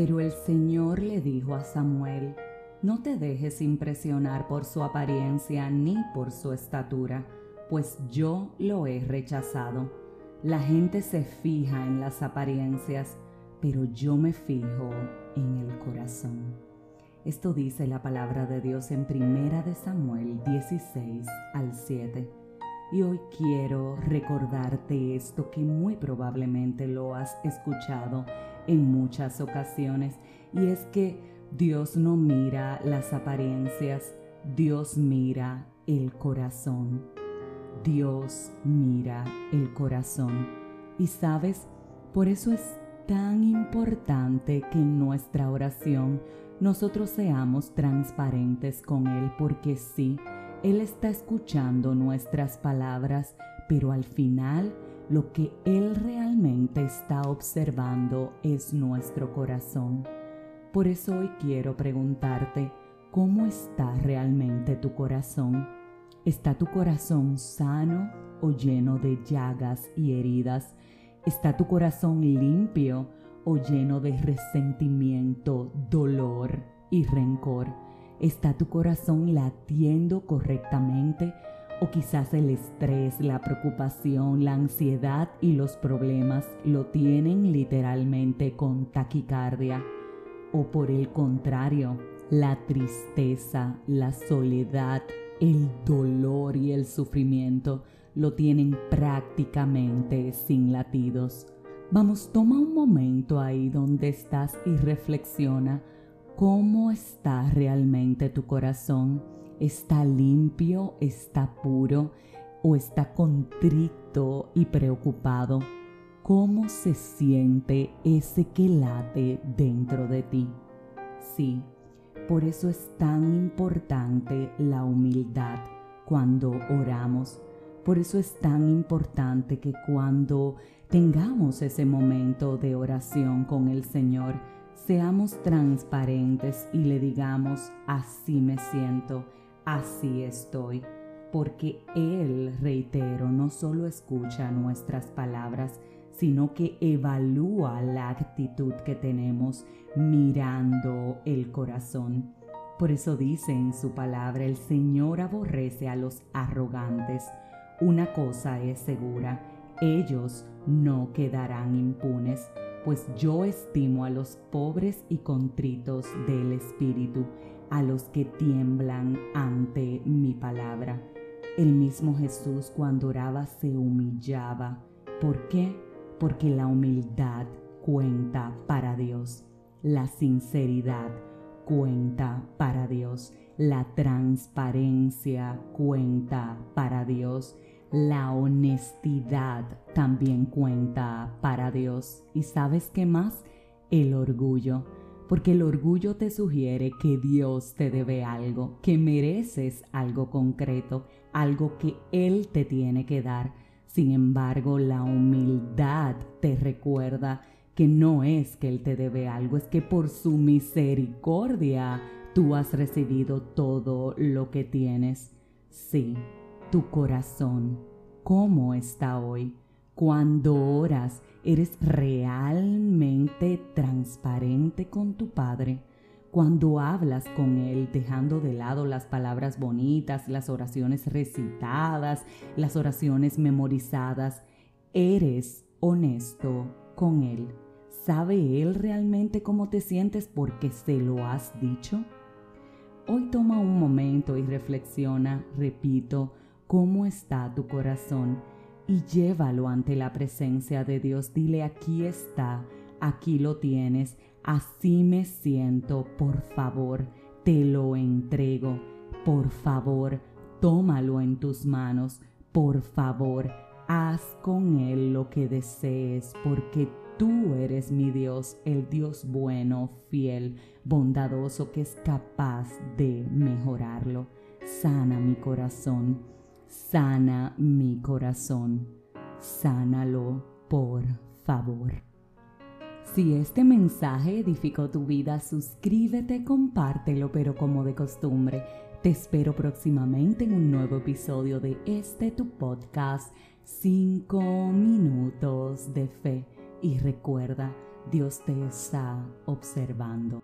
Pero el Señor le dijo a Samuel, no te dejes impresionar por su apariencia ni por su estatura, pues yo lo he rechazado. La gente se fija en las apariencias, pero yo me fijo en el corazón. Esto dice la palabra de Dios en Primera de Samuel 16 al 7. Y hoy quiero recordarte esto que muy probablemente lo has escuchado en muchas ocasiones, y es que Dios no mira las apariencias, Dios mira el corazón. Dios mira el corazón. Y sabes, por eso es tan importante que en nuestra oración nosotros seamos transparentes con Él, porque sí, Él está escuchando nuestras palabras, pero al final lo que Él realmente está observando es nuestro corazón. Por eso hoy quiero preguntarte, ¿cómo está realmente tu corazón? ¿Está tu corazón sano o lleno de llagas y heridas? ¿Está tu corazón limpio o lleno de resentimiento, dolor y rencor? ¿Está tu corazón latiendo correctamente? O quizás el estrés, la preocupación, la ansiedad y los problemas lo tienen literalmente con taquicardia o por el contrario, la tristeza, la soledad, el dolor y el sufrimiento lo tienen prácticamente sin latidos. Vamos, toma un momento ahí donde estás y reflexiona cómo está realmente tu corazón. ¿Está limpio? ¿Está puro? ¿O está contrito y preocupado? cómo se siente ese que late dentro de ti. Sí, por eso es tan importante la humildad cuando oramos. Por eso es tan importante que cuando tengamos ese momento de oración con el Señor, seamos transparentes y le digamos, así me siento, así estoy. Porque Él, reitero, no solo escucha nuestras palabras, sino que evalúa la actitud que tenemos mirando el corazón. Por eso dice en su palabra, el Señor aborrece a los arrogantes. Una cosa es segura, ellos no quedarán impunes, pues yo estimo a los pobres y contritos del espíritu, a los que tiemblan ante mi palabra. El mismo Jesús cuando oraba se humillaba. ¿Por qué? porque la humildad cuenta para Dios, la sinceridad cuenta para Dios, la transparencia cuenta para Dios, la honestidad también cuenta para Dios. ¿Y sabes qué más? El orgullo. Porque el orgullo te sugiere que Dios te debe algo, que mereces algo concreto, algo que Él te tiene que dar sin embargo, la humildad te recuerda que no es que Él te debe algo, es que por su misericordia tú has recibido todo lo que tienes. Sí, tu corazón, ¿cómo está hoy? Cuando oras, ¿eres realmente transparente con tu Padre? Cuando hablas con Él, dejando de lado las palabras bonitas, las oraciones recitadas, las oraciones memorizadas, eres honesto con Él. ¿Sabe Él realmente cómo te sientes porque se lo has dicho? Hoy toma un momento y reflexiona, repito, cómo está tu corazón y llévalo ante la presencia de Dios. Dile, aquí está, aquí lo tienes Así me siento, por favor, te lo entrego. Por favor, tómalo en tus manos. Por favor, haz con él lo que desees, porque tú eres mi Dios, el Dios bueno, fiel, bondadoso, que es capaz de mejorarlo. Sana mi corazón, sana mi corazón, sánalo, por favor. Si este mensaje edificó tu vida, suscríbete, compártelo, pero como de costumbre, te espero próximamente en un nuevo episodio de este tu podcast 5 minutos de fe. Y recuerda, Dios te está observando.